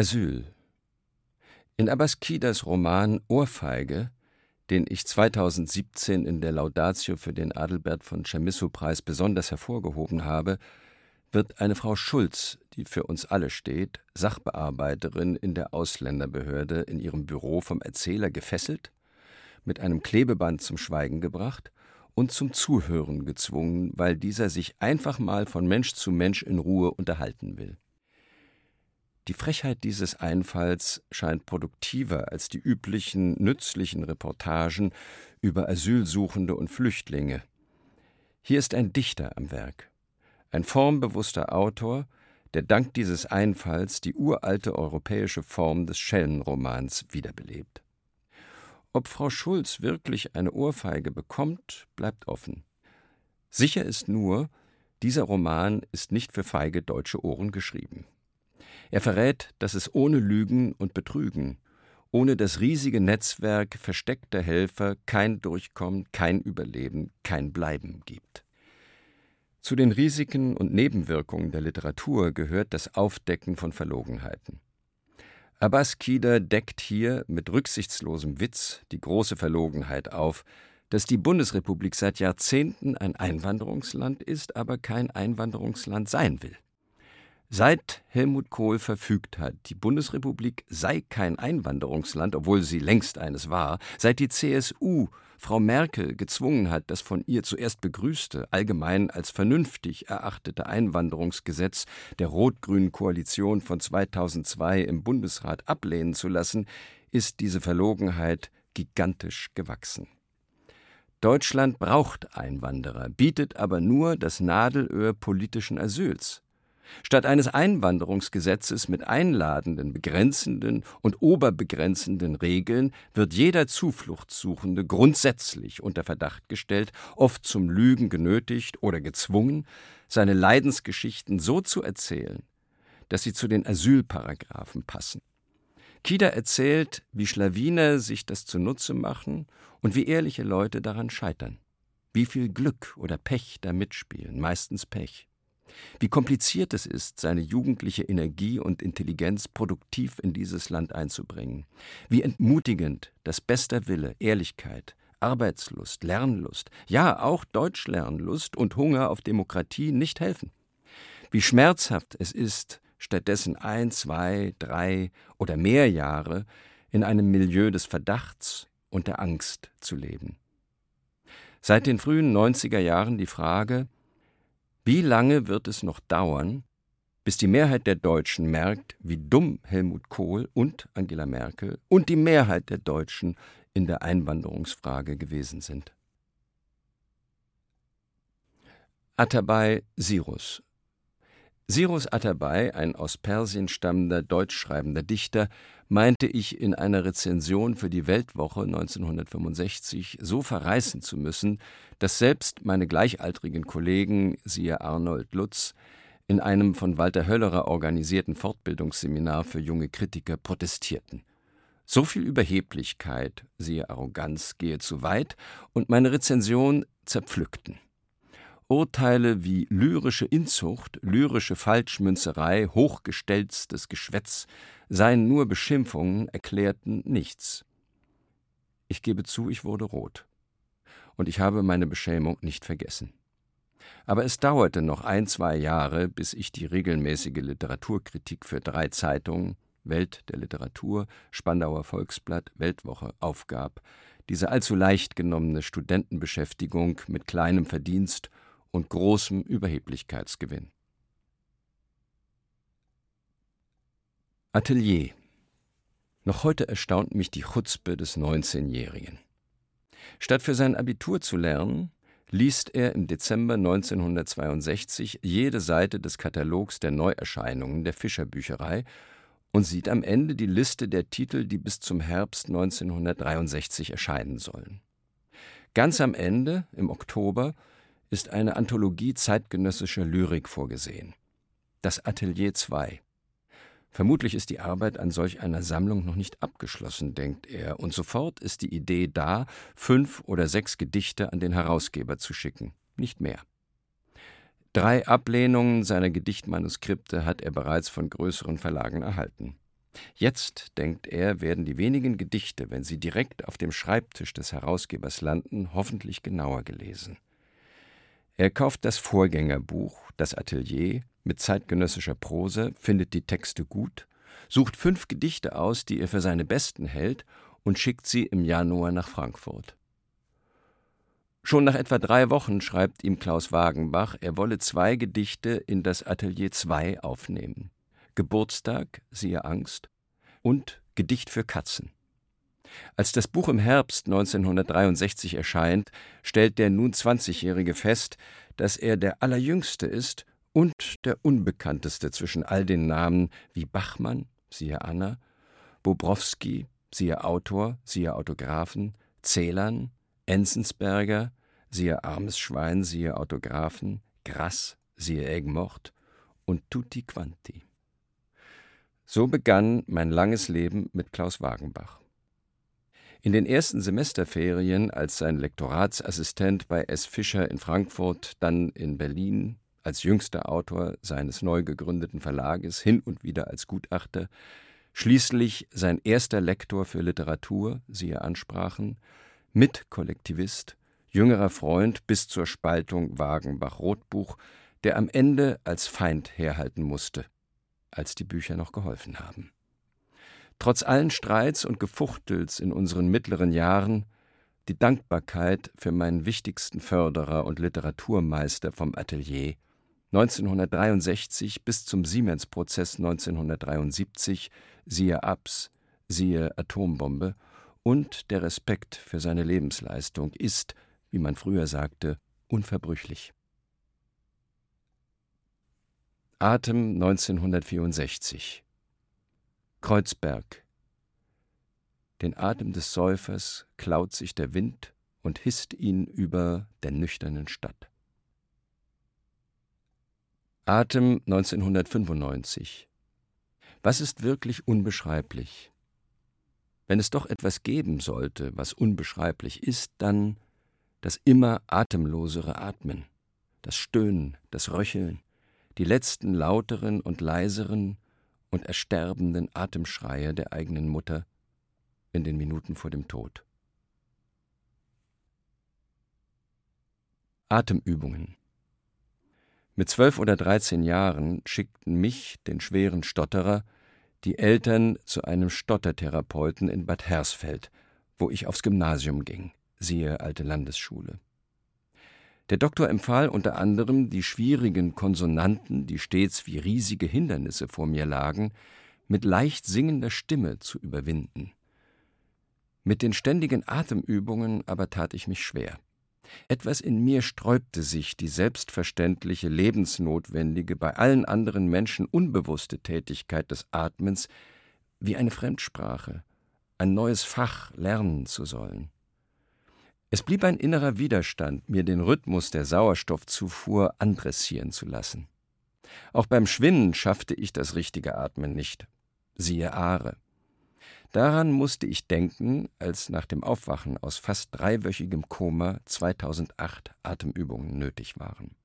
Asyl. In Abbas Kidas Roman Ohrfeige, den ich 2017 in der Laudatio für den Adelbert von Chamisso-Preis besonders hervorgehoben habe, wird eine Frau Schulz, die für uns alle steht, Sachbearbeiterin in der Ausländerbehörde, in ihrem Büro vom Erzähler gefesselt, mit einem Klebeband zum Schweigen gebracht und zum Zuhören gezwungen, weil dieser sich einfach mal von Mensch zu Mensch in Ruhe unterhalten will. Die Frechheit dieses Einfalls scheint produktiver als die üblichen nützlichen Reportagen über Asylsuchende und Flüchtlinge. Hier ist ein Dichter am Werk, ein formbewusster Autor, der dank dieses Einfalls die uralte europäische Form des Schellenromans wiederbelebt. Ob Frau Schulz wirklich eine Ohrfeige bekommt, bleibt offen. Sicher ist nur, dieser Roman ist nicht für feige deutsche Ohren geschrieben. Er verrät, dass es ohne Lügen und Betrügen, ohne das riesige Netzwerk versteckter Helfer kein Durchkommen, kein Überleben, kein Bleiben gibt. Zu den Risiken und Nebenwirkungen der Literatur gehört das Aufdecken von Verlogenheiten. Abbas Kider deckt hier mit rücksichtslosem Witz die große Verlogenheit auf, dass die Bundesrepublik seit Jahrzehnten ein Einwanderungsland ist, aber kein Einwanderungsland sein will. Seit Helmut Kohl verfügt hat, die Bundesrepublik sei kein Einwanderungsland, obwohl sie längst eines war, seit die CSU Frau Merkel gezwungen hat, das von ihr zuerst begrüßte, allgemein als vernünftig erachtete Einwanderungsgesetz der rot-grünen Koalition von 2002 im Bundesrat ablehnen zu lassen, ist diese Verlogenheit gigantisch gewachsen. Deutschland braucht Einwanderer, bietet aber nur das Nadelöhr politischen Asyls. Statt eines Einwanderungsgesetzes mit einladenden, begrenzenden und oberbegrenzenden Regeln wird jeder Zufluchtssuchende grundsätzlich unter Verdacht gestellt, oft zum Lügen genötigt oder gezwungen, seine Leidensgeschichten so zu erzählen, dass sie zu den Asylparagraphen passen. Kida erzählt, wie Schlawiner sich das zunutze machen und wie ehrliche Leute daran scheitern. Wie viel Glück oder Pech da mitspielen, meistens Pech. Wie kompliziert es ist, seine jugendliche Energie und Intelligenz produktiv in dieses Land einzubringen. Wie entmutigend, dass bester Wille, Ehrlichkeit, Arbeitslust, Lernlust, ja auch Deutschlernlust und Hunger auf Demokratie nicht helfen. Wie schmerzhaft es ist, stattdessen ein, zwei, drei oder mehr Jahre in einem Milieu des Verdachts und der Angst zu leben. Seit den frühen 90er Jahren die Frage, wie lange wird es noch dauern, bis die Mehrheit der Deutschen merkt, wie dumm Helmut Kohl und Angela Merkel und die Mehrheit der Deutschen in der Einwanderungsfrage gewesen sind? Atabay Sirus Sirus Atabay, ein aus Persien stammender deutschschreibender Dichter, meinte ich in einer Rezension für die Weltwoche 1965 so verreißen zu müssen, dass selbst meine gleichaltrigen Kollegen, siehe Arnold Lutz, in einem von Walter Höllerer organisierten Fortbildungsseminar für junge Kritiker protestierten. So viel Überheblichkeit, siehe Arroganz, gehe zu weit und meine Rezension zerpflückten. Urteile wie lyrische Inzucht, lyrische Falschmünzerei, hochgestelztes Geschwätz seien nur Beschimpfungen, erklärten nichts. Ich gebe zu, ich wurde rot. Und ich habe meine Beschämung nicht vergessen. Aber es dauerte noch ein, zwei Jahre, bis ich die regelmäßige Literaturkritik für drei Zeitungen Welt der Literatur, Spandauer Volksblatt, Weltwoche aufgab, diese allzu leicht genommene Studentenbeschäftigung mit kleinem Verdienst und großem Überheblichkeitsgewinn. Atelier Noch heute erstaunt mich die Chutzpe des 19-Jährigen. Statt für sein Abitur zu lernen, liest er im Dezember 1962 jede Seite des Katalogs der Neuerscheinungen der Fischerbücherei und sieht am Ende die Liste der Titel, die bis zum Herbst 1963 erscheinen sollen. Ganz am Ende, im Oktober, ist eine Anthologie zeitgenössischer Lyrik vorgesehen. Das Atelier 2. Vermutlich ist die Arbeit an solch einer Sammlung noch nicht abgeschlossen, denkt er, und sofort ist die Idee da, fünf oder sechs Gedichte an den Herausgeber zu schicken, nicht mehr. Drei Ablehnungen seiner Gedichtmanuskripte hat er bereits von größeren Verlagen erhalten. Jetzt, denkt er, werden die wenigen Gedichte, wenn sie direkt auf dem Schreibtisch des Herausgebers landen, hoffentlich genauer gelesen. Er kauft das Vorgängerbuch, das Atelier, mit zeitgenössischer Prose, findet die Texte gut, sucht fünf Gedichte aus, die er für seine besten hält, und schickt sie im Januar nach Frankfurt. Schon nach etwa drei Wochen schreibt ihm Klaus Wagenbach, er wolle zwei Gedichte in das Atelier 2 aufnehmen. Geburtstag, siehe Angst, und Gedicht für Katzen. Als das Buch im Herbst 1963 erscheint, stellt der nun 20-Jährige fest, dass er der Allerjüngste ist und der Unbekannteste zwischen all den Namen wie Bachmann, siehe Anna, Bobrowski, siehe Autor, siehe Autographen, Celan, Enzensberger, siehe Armes Schwein, siehe Autographen, Grass, siehe Egmort und Tutti Quanti. So begann mein langes Leben mit Klaus Wagenbach. In den ersten Semesterferien als sein Lektoratsassistent bei S. Fischer in Frankfurt, dann in Berlin, als jüngster Autor seines neu gegründeten Verlages, hin und wieder als Gutachter, schließlich sein erster Lektor für Literatur, siehe Ansprachen, Mitkollektivist, jüngerer Freund bis zur Spaltung Wagenbach-Rotbuch, der am Ende als Feind herhalten musste als die Bücher noch geholfen haben. Trotz allen Streits und Gefuchtels in unseren mittleren Jahren die Dankbarkeit für meinen wichtigsten Förderer und Literaturmeister vom Atelier. 1963 bis zum Siemens-Prozess 1973, siehe Abs, siehe Atombombe, und der Respekt für seine Lebensleistung ist, wie man früher sagte, unverbrüchlich. Atem 1964 Kreuzberg Den Atem des Säufers klaut sich der Wind und hisst ihn über der nüchternen Stadt. Atem 1995 Was ist wirklich unbeschreiblich? Wenn es doch etwas geben sollte, was unbeschreiblich ist, dann das immer atemlosere Atmen, das Stöhnen, das Röcheln, die letzten lauteren und leiseren und ersterbenden Atemschreie der eigenen Mutter in den Minuten vor dem Tod. Atemübungen Mit zwölf oder dreizehn Jahren schickten mich, den schweren Stotterer, die Eltern zu einem Stottertherapeuten in Bad Hersfeld, wo ich aufs Gymnasium ging, siehe alte Landesschule. Der Doktor empfahl unter anderem, die schwierigen Konsonanten, die stets wie riesige Hindernisse vor mir lagen, mit leicht singender Stimme zu überwinden. Mit den ständigen Atemübungen aber tat ich mich schwer. Etwas in mir sträubte sich die selbstverständliche, lebensnotwendige, bei allen anderen Menschen unbewusste Tätigkeit des Atmens wie eine Fremdsprache, ein neues Fach lernen zu sollen. Es blieb ein innerer Widerstand, mir den Rhythmus der Sauerstoffzufuhr andressieren zu lassen. Auch beim Schwinnen schaffte ich das richtige Atmen nicht. Siehe Aare. Daran musste ich denken, als nach dem Aufwachen aus fast dreiwöchigem Koma 2008 Atemübungen nötig waren.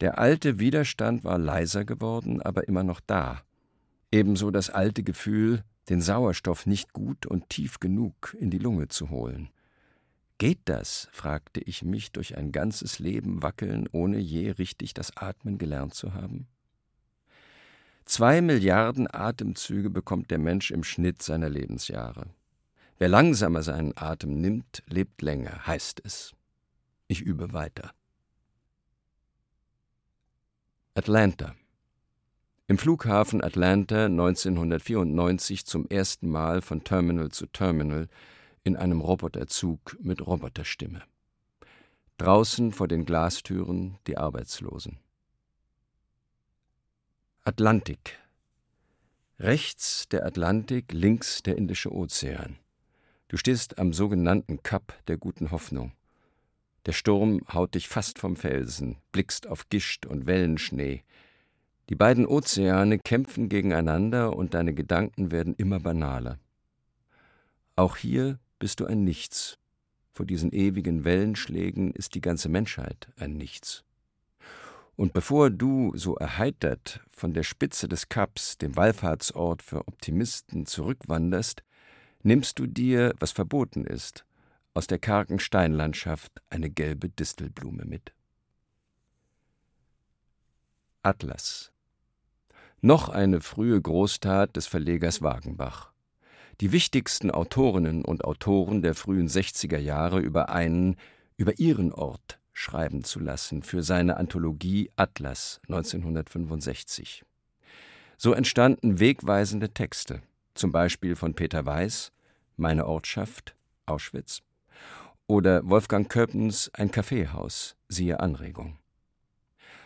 Der alte Widerstand war leiser geworden, aber immer noch da. Ebenso das alte Gefühl, den Sauerstoff nicht gut und tief genug in die Lunge zu holen. Geht das? fragte ich mich durch ein ganzes Leben wackeln, ohne je richtig das Atmen gelernt zu haben. Zwei Milliarden Atemzüge bekommt der Mensch im Schnitt seiner Lebensjahre. Wer langsamer seinen Atem nimmt, lebt länger, heißt es. Ich übe weiter. Atlanta. Im Flughafen Atlanta 1994 zum ersten Mal von Terminal zu Terminal in einem Roboterzug mit Roboterstimme. Draußen vor den Glastüren die Arbeitslosen. Atlantik. Rechts der Atlantik, links der Indische Ozean. Du stehst am sogenannten Kap der guten Hoffnung. Der Sturm haut dich fast vom Felsen, blickst auf Gischt und Wellenschnee. Die beiden Ozeane kämpfen gegeneinander und deine Gedanken werden immer banaler. Auch hier bist du ein Nichts. Vor diesen ewigen Wellenschlägen ist die ganze Menschheit ein Nichts. Und bevor du so erheitert von der Spitze des Kaps, dem Wallfahrtsort für Optimisten, zurückwanderst, nimmst du dir, was verboten ist, aus der kargen Steinlandschaft eine gelbe Distelblume mit. Atlas. Noch eine frühe Großtat des Verlegers Wagenbach. Die wichtigsten Autorinnen und Autoren der frühen 60er Jahre über einen, über ihren Ort schreiben zu lassen für seine Anthologie Atlas 1965. So entstanden wegweisende Texte, zum Beispiel von Peter Weiß, Meine Ortschaft, Auschwitz, oder Wolfgang Köppens Ein Kaffeehaus, siehe Anregung.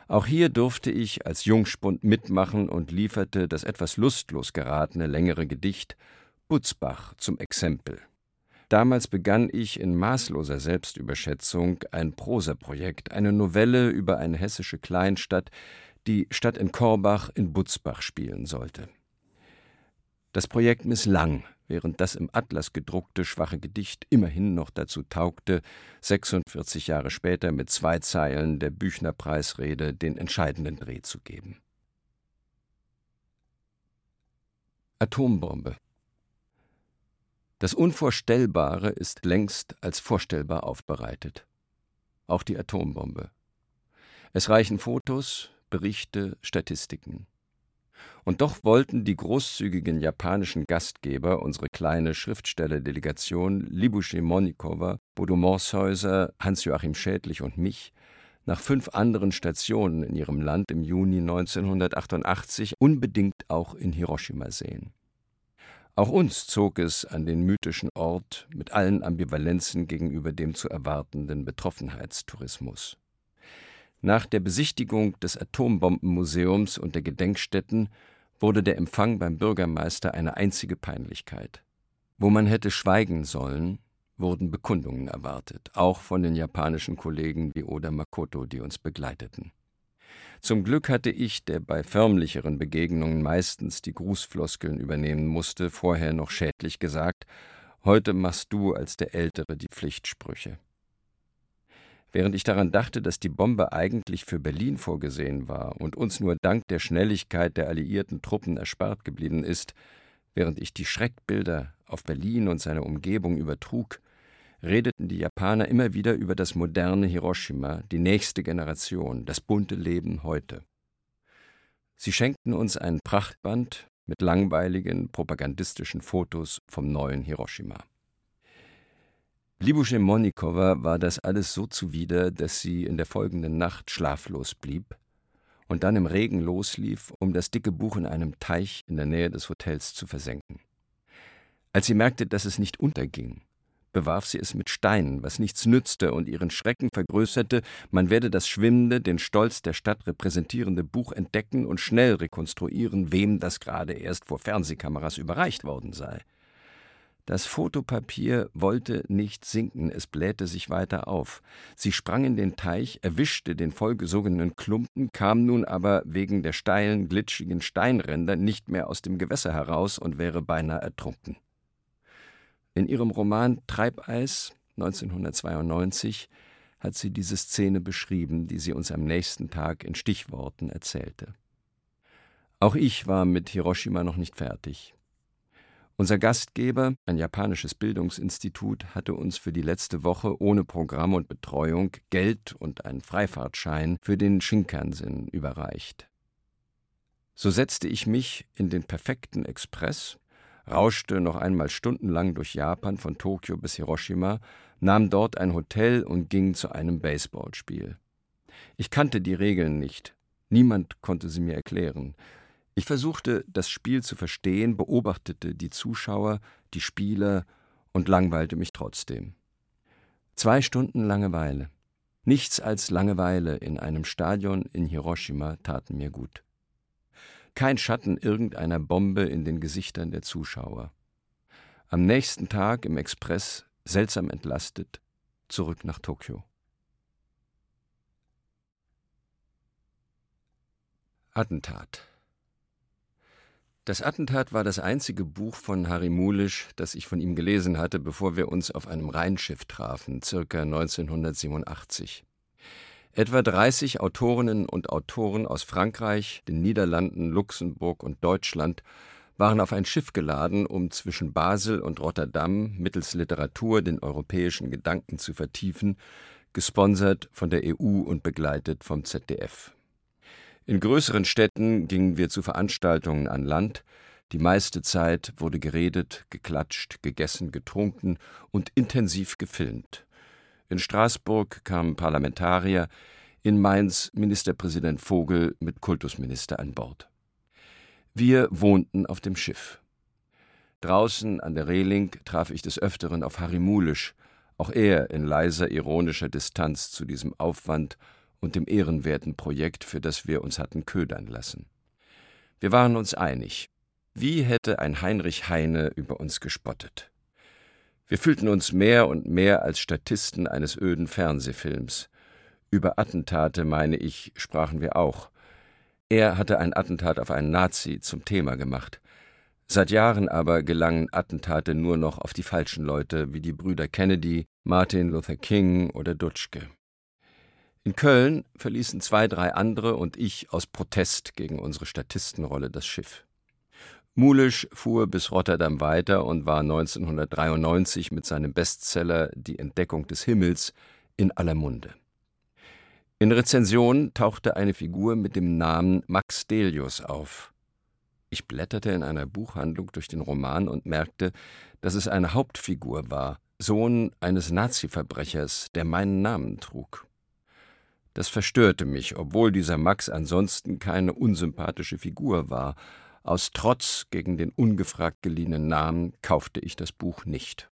Auch hier durfte ich als Jungspund mitmachen und lieferte das etwas lustlos geratene längere Gedicht Butzbach zum Exempel. Damals begann ich in maßloser Selbstüberschätzung ein Prosaprojekt, eine Novelle über eine hessische Kleinstadt, die statt in Korbach in Butzbach spielen sollte. Das Projekt misslang, während das im Atlas gedruckte schwache Gedicht immerhin noch dazu taugte, 46 Jahre später mit zwei Zeilen der Büchner-Preisrede den entscheidenden Dreh zu geben. Atombombe Das Unvorstellbare ist längst als vorstellbar aufbereitet. Auch die Atombombe. Es reichen Fotos, Berichte, Statistiken. Und doch wollten die großzügigen japanischen Gastgeber unsere kleine Schriftstellerdelegation Libusche Monikowa, Bodo Morshäuser, Hans-Joachim Schädlich und mich nach fünf anderen Stationen in ihrem Land im Juni 1988 unbedingt auch in Hiroshima sehen. Auch uns zog es an den mythischen Ort mit allen Ambivalenzen gegenüber dem zu erwartenden Betroffenheitstourismus. Nach der Besichtigung des Atombombenmuseums und der Gedenkstätten wurde der Empfang beim Bürgermeister eine einzige Peinlichkeit. Wo man hätte schweigen sollen, wurden Bekundungen erwartet, auch von den japanischen Kollegen wie Oda Makoto, die uns begleiteten. Zum Glück hatte ich, der bei förmlicheren Begegnungen meistens die Grußfloskeln übernehmen musste, vorher noch schädlich gesagt, heute machst du als der Ältere die Pflichtsprüche. Während ich daran dachte, dass die Bombe eigentlich für Berlin vorgesehen war und uns nur dank der Schnelligkeit der alliierten Truppen erspart geblieben ist, während ich die Schreckbilder auf Berlin und seine Umgebung übertrug, redeten die Japaner immer wieder über das moderne Hiroshima, die nächste Generation, das bunte Leben heute. Sie schenkten uns einen Prachtband mit langweiligen propagandistischen Fotos vom neuen Hiroshima. Libusche Monikowa war das alles so zuwider, dass sie in der folgenden Nacht schlaflos blieb und dann im Regen loslief, um das dicke Buch in einem Teich in der Nähe des Hotels zu versenken. Als sie merkte, dass es nicht unterging, bewarf sie es mit Steinen, was nichts nützte und ihren Schrecken vergrößerte, man werde das schwimmende, den Stolz der Stadt repräsentierende Buch entdecken und schnell rekonstruieren, wem das gerade erst vor Fernsehkameras überreicht worden sei. Das Fotopapier wollte nicht sinken, es blähte sich weiter auf. Sie sprang in den Teich, erwischte den vollgesogenen Klumpen, kam nun aber wegen der steilen, glitschigen Steinränder nicht mehr aus dem Gewässer heraus und wäre beinahe ertrunken. In ihrem Roman Treibeis 1992 hat sie diese Szene beschrieben, die sie uns am nächsten Tag in Stichworten erzählte. Auch ich war mit Hiroshima noch nicht fertig. Unser Gastgeber, ein japanisches Bildungsinstitut, hatte uns für die letzte Woche ohne Programm und Betreuung Geld und einen Freifahrtschein für den Shinkansen überreicht. So setzte ich mich in den perfekten Express, rauschte noch einmal stundenlang durch Japan von Tokio bis Hiroshima, nahm dort ein Hotel und ging zu einem Baseballspiel. Ich kannte die Regeln nicht, niemand konnte sie mir erklären. Ich versuchte, das Spiel zu verstehen, beobachtete die Zuschauer, die Spieler und langweilte mich trotzdem. Zwei Stunden Langeweile. Nichts als Langeweile in einem Stadion in Hiroshima taten mir gut. Kein Schatten irgendeiner Bombe in den Gesichtern der Zuschauer. Am nächsten Tag im Express, seltsam entlastet, zurück nach Tokio. Attentat das Attentat war das einzige Buch von Harry Mulisch, das ich von ihm gelesen hatte, bevor wir uns auf einem Rheinschiff trafen, circa 1987. Etwa 30 Autorinnen und Autoren aus Frankreich, den Niederlanden, Luxemburg und Deutschland waren auf ein Schiff geladen, um zwischen Basel und Rotterdam mittels Literatur den europäischen Gedanken zu vertiefen, gesponsert von der EU und begleitet vom ZDF. In größeren Städten gingen wir zu Veranstaltungen an Land, die meiste Zeit wurde geredet, geklatscht, gegessen, getrunken und intensiv gefilmt. In Straßburg kamen Parlamentarier, in Mainz Ministerpräsident Vogel mit Kultusminister an Bord. Wir wohnten auf dem Schiff. Draußen an der Reling traf ich des Öfteren auf Harry Mulisch, auch er in leiser ironischer Distanz zu diesem Aufwand und dem ehrenwerten Projekt, für das wir uns hatten ködern lassen. Wir waren uns einig. Wie hätte ein Heinrich Heine über uns gespottet? Wir fühlten uns mehr und mehr als Statisten eines öden Fernsehfilms. Über Attentate, meine ich, sprachen wir auch. Er hatte ein Attentat auf einen Nazi zum Thema gemacht. Seit Jahren aber gelangen Attentate nur noch auf die falschen Leute wie die Brüder Kennedy, Martin Luther King oder Dutschke. In Köln verließen zwei, drei andere und ich aus Protest gegen unsere Statistenrolle das Schiff. Mulisch fuhr bis Rotterdam weiter und war 1993 mit seinem Bestseller Die Entdeckung des Himmels in aller Munde. In Rezensionen tauchte eine Figur mit dem Namen Max Delius auf. Ich blätterte in einer Buchhandlung durch den Roman und merkte, dass es eine Hauptfigur war, Sohn eines Nazi-Verbrechers, der meinen Namen trug. Das verstörte mich, obwohl dieser Max ansonsten keine unsympathische Figur war. Aus Trotz gegen den ungefragt geliehenen Namen kaufte ich das Buch nicht.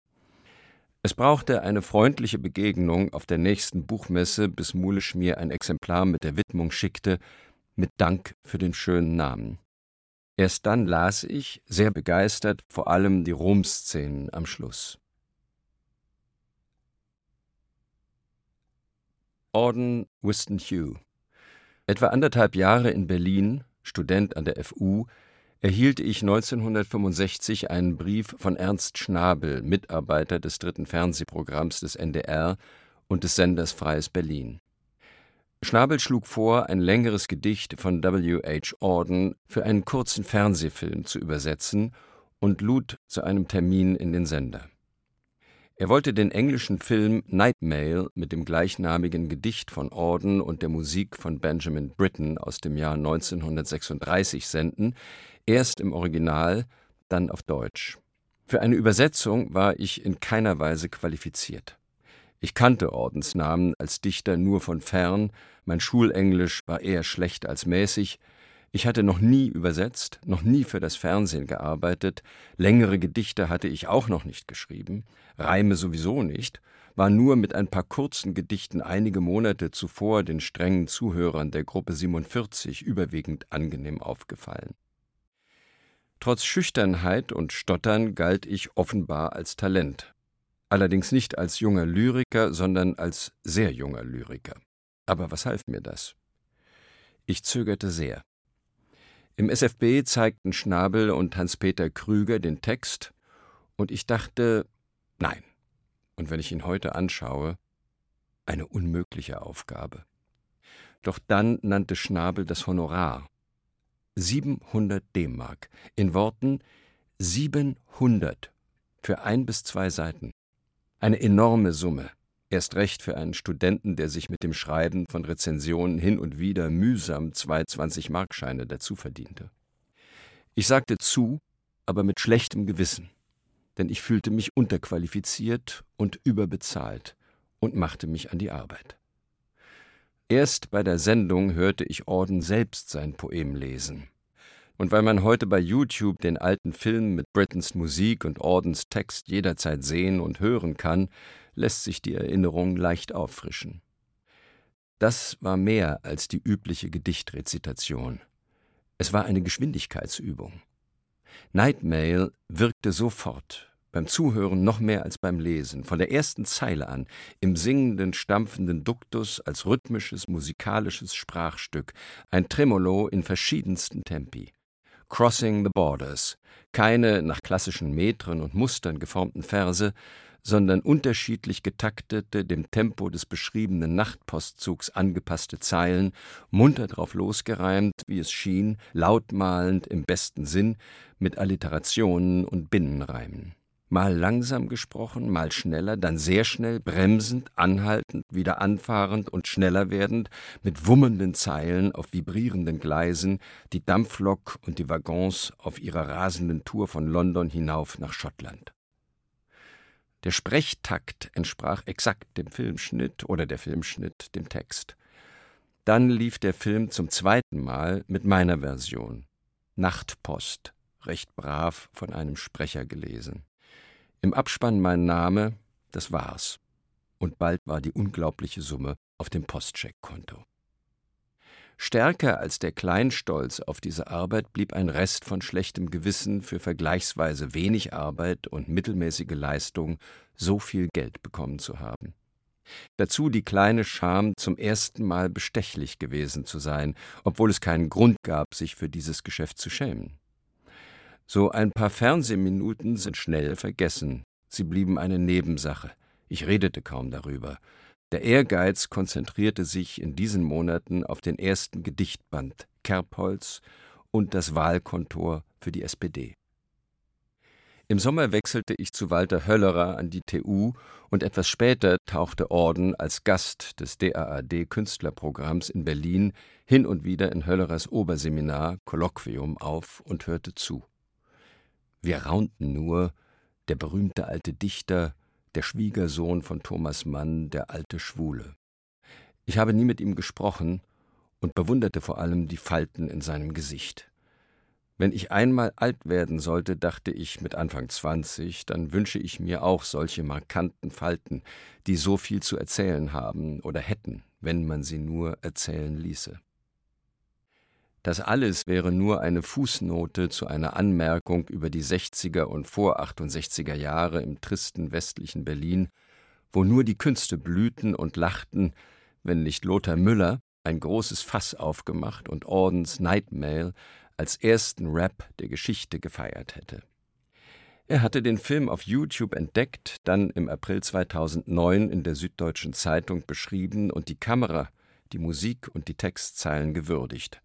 Es brauchte eine freundliche Begegnung auf der nächsten Buchmesse, bis Mulisch mir ein Exemplar mit der Widmung schickte, mit Dank für den schönen Namen. Erst dann las ich, sehr begeistert, vor allem die Rom-Szenen am Schluss. Orden Whiston Hugh Etwa anderthalb Jahre in Berlin, Student an der FU, erhielt ich 1965 einen Brief von Ernst Schnabel, Mitarbeiter des dritten Fernsehprogramms des NDR und des Senders Freies Berlin. Schnabel schlug vor, ein längeres Gedicht von W. H. Auden für einen kurzen Fernsehfilm zu übersetzen und lud zu einem Termin in den Sender. Er wollte den englischen Film Nightmail mit dem gleichnamigen Gedicht von Auden und der Musik von Benjamin Britten aus dem Jahr 1936 senden, erst im Original, dann auf Deutsch. Für eine Übersetzung war ich in keiner Weise qualifiziert. Ich kannte Ordensnamen als Dichter nur von fern, mein Schulenglisch war eher schlecht als mäßig, ich hatte noch nie übersetzt, noch nie für das Fernsehen gearbeitet, längere Gedichte hatte ich auch noch nicht geschrieben, Reime sowieso nicht, war nur mit ein paar kurzen Gedichten einige Monate zuvor den strengen Zuhörern der Gruppe 47 überwiegend angenehm aufgefallen. Trotz Schüchternheit und Stottern galt ich offenbar als Talent. Allerdings nicht als junger Lyriker, sondern als sehr junger Lyriker. Aber was half mir das? Ich zögerte sehr. Im SFB zeigten Schnabel und Hans-Peter Krüger den Text, und ich dachte, nein. Und wenn ich ihn heute anschaue, eine unmögliche Aufgabe. Doch dann nannte Schnabel das Honorar 700 D-Mark. In Worten 700 für ein bis zwei Seiten. Eine enorme Summe. Erst recht für einen Studenten, der sich mit dem Schreiben von Rezensionen hin und wieder mühsam zwei 20-Markscheine dazu verdiente. Ich sagte zu, aber mit schlechtem Gewissen, denn ich fühlte mich unterqualifiziert und überbezahlt und machte mich an die Arbeit. Erst bei der Sendung hörte ich Orden selbst sein Poem lesen. Und weil man heute bei YouTube den alten Film mit Brittons Musik und Ordens Text jederzeit sehen und hören kann, lässt sich die Erinnerung leicht auffrischen. Das war mehr als die übliche Gedichtrezitation. Es war eine Geschwindigkeitsübung. Nightmail wirkte sofort, beim Zuhören noch mehr als beim Lesen, von der ersten Zeile an, im singenden, stampfenden Duktus als rhythmisches, musikalisches Sprachstück, ein Tremolo in verschiedensten Tempi. Crossing the Borders, keine nach klassischen Metren und Mustern geformten Verse, sondern unterschiedlich getaktete, dem Tempo des beschriebenen Nachtpostzugs angepasste Zeilen, munter drauf losgereimt, wie es schien, lautmalend im besten Sinn, mit Alliterationen und Binnenreimen. Mal langsam gesprochen, mal schneller, dann sehr schnell, bremsend, anhaltend, wieder anfahrend und schneller werdend, mit wummenden Zeilen auf vibrierenden Gleisen, die Dampflok und die Waggons auf ihrer rasenden Tour von London hinauf nach Schottland. Der Sprechtakt entsprach exakt dem Filmschnitt oder der Filmschnitt dem Text. Dann lief der Film zum zweiten Mal mit meiner Version. Nachtpost, recht brav von einem Sprecher gelesen. Im Abspann mein Name, das war's. Und bald war die unglaubliche Summe auf dem Postcheckkonto. Stärker als der Kleinstolz auf diese Arbeit blieb ein Rest von schlechtem Gewissen für vergleichsweise wenig Arbeit und mittelmäßige Leistung so viel Geld bekommen zu haben. Dazu die kleine Scham, zum ersten Mal bestechlich gewesen zu sein, obwohl es keinen Grund gab, sich für dieses Geschäft zu schämen. So ein paar Fernsehminuten sind schnell vergessen, sie blieben eine Nebensache, ich redete kaum darüber, der Ehrgeiz konzentrierte sich in diesen Monaten auf den ersten Gedichtband Kerbholz und das Wahlkontor für die SPD. Im Sommer wechselte ich zu Walter Höllerer an die TU und etwas später tauchte Orden als Gast des DAAD Künstlerprogramms in Berlin hin und wieder in Höllerers Oberseminar Kolloquium auf und hörte zu. Wir raunten nur, der berühmte alte Dichter der Schwiegersohn von Thomas Mann, der alte Schwule. Ich habe nie mit ihm gesprochen und bewunderte vor allem die Falten in seinem Gesicht. Wenn ich einmal alt werden sollte, dachte ich mit Anfang zwanzig, dann wünsche ich mir auch solche markanten Falten, die so viel zu erzählen haben oder hätten, wenn man sie nur erzählen ließe. Das alles wäre nur eine Fußnote zu einer Anmerkung über die 60er und vor 68er Jahre im tristen westlichen Berlin, wo nur die Künste blühten und lachten, wenn nicht Lothar Müller ein großes Fass aufgemacht und Ordens Nightmail als ersten Rap der Geschichte gefeiert hätte. Er hatte den Film auf YouTube entdeckt, dann im April 2009 in der Süddeutschen Zeitung beschrieben und die Kamera, die Musik und die Textzeilen gewürdigt.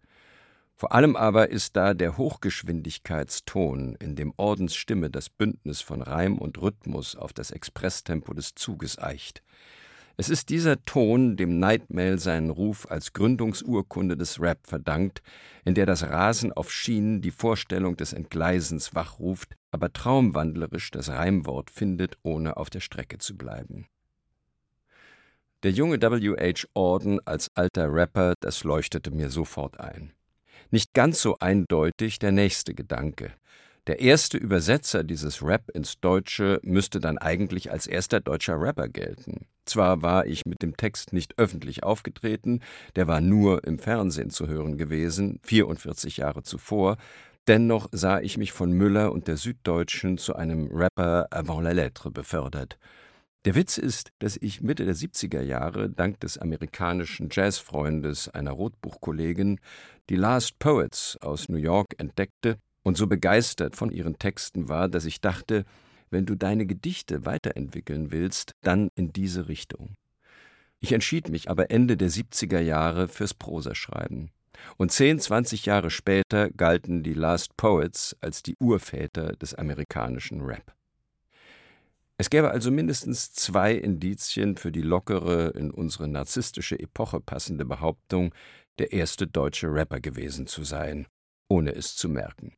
Vor allem aber ist da der Hochgeschwindigkeitston, in dem Ordens Stimme das Bündnis von Reim und Rhythmus auf das Expresstempo des Zuges eicht. Es ist dieser Ton, dem Nightmail seinen Ruf als Gründungsurkunde des Rap verdankt, in der das Rasen auf Schienen die Vorstellung des Entgleisens wachruft, aber traumwandlerisch das Reimwort findet, ohne auf der Strecke zu bleiben. Der junge W.H. Orden als alter Rapper, das leuchtete mir sofort ein. Nicht ganz so eindeutig der nächste Gedanke. Der erste Übersetzer dieses Rap ins Deutsche müsste dann eigentlich als erster deutscher Rapper gelten. Zwar war ich mit dem Text nicht öffentlich aufgetreten, der war nur im Fernsehen zu hören gewesen, 44 Jahre zuvor, dennoch sah ich mich von Müller und der Süddeutschen zu einem Rapper avant la lettre befördert. Der Witz ist, dass ich Mitte der 70er Jahre dank des amerikanischen Jazzfreundes einer Rotbuchkollegin die Last Poets aus New York entdeckte und so begeistert von ihren Texten war, dass ich dachte, wenn du deine Gedichte weiterentwickeln willst, dann in diese Richtung. Ich entschied mich aber Ende der 70er Jahre fürs Prosaschreiben. Und zehn, zwanzig Jahre später galten die Last Poets als die Urväter des amerikanischen Rap. Es gäbe also mindestens zwei Indizien für die lockere, in unsere narzisstische Epoche passende Behauptung, der erste deutsche Rapper gewesen zu sein, ohne es zu merken.